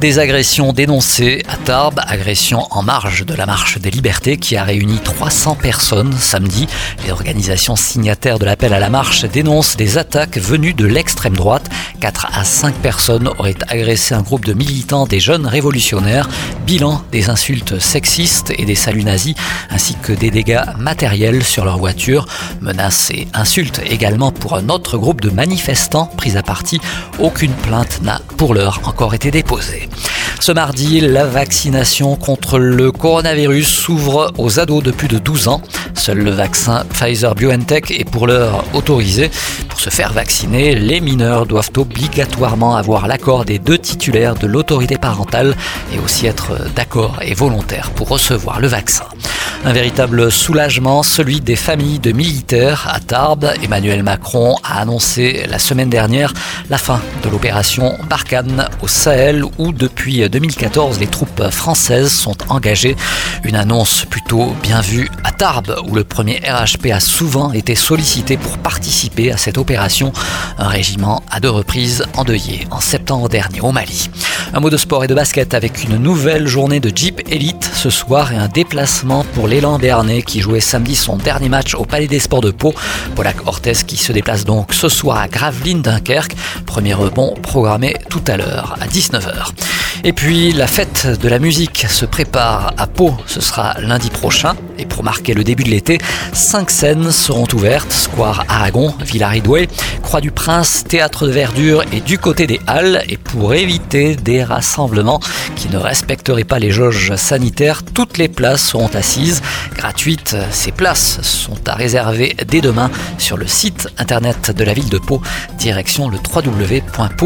Des agressions dénoncées à Tarbes, agressions en marge de la marche des libertés qui a réuni 300 personnes samedi. Les organisations signataires de l'appel à la marche dénoncent des attaques venues de l'extrême droite. 4 à 5 personnes auraient agressé un groupe de militants des jeunes révolutionnaires. Bilan des insultes sexistes et des saluts nazis ainsi que des dégâts matériels sur leur voiture. Menaces et insultes également pour un autre groupe de manifestants pris à partie. Aucune plainte n'a pour l'heure encore été déposée. Ce mardi, la vaccination contre le coronavirus s'ouvre aux ados de plus de 12 ans. Seul le vaccin Pfizer-BioNTech est pour l'heure autorisé. Pour se faire vacciner, les mineurs doivent obligatoirement avoir l'accord des deux titulaires de l'autorité parentale et aussi être d'accord et volontaire pour recevoir le vaccin. Un véritable soulagement, celui des familles de militaires à Tarbes. Emmanuel Macron a annoncé la semaine dernière la fin de l'opération Barkhane au Sahel où depuis 2014 les troupes françaises sont engagées. Une annonce plutôt bien vue à Tarbes où le premier RHP a souvent été sollicité pour participer à cette opération. Un régiment à deux reprises endeuillé en septembre dernier au Mali. Un mot de sport et de basket avec une nouvelle journée de Jeep Elite ce soir et un déplacement pour l'élan béarnais qui jouait samedi son dernier match au Palais des Sports de Pau. Polak Ortez qui se déplace donc ce soir à Gravelines Dunkerque. Premier rebond programmé tout à l'heure à 19h. Et puis la fête de la musique se prépare à Pau, ce sera lundi prochain. Et pour marquer le début de l'été, cinq scènes seront ouvertes, Square Aragon, Villa Croix du Prince, Théâtre de Verdure et du côté des Halles. Et pour éviter des rassemblements qui ne respecteraient pas les jauges sanitaires, toutes les places seront assises, gratuites. Ces places sont à réserver dès demain sur le site internet de la ville de Pau, direction le www.pau.fr.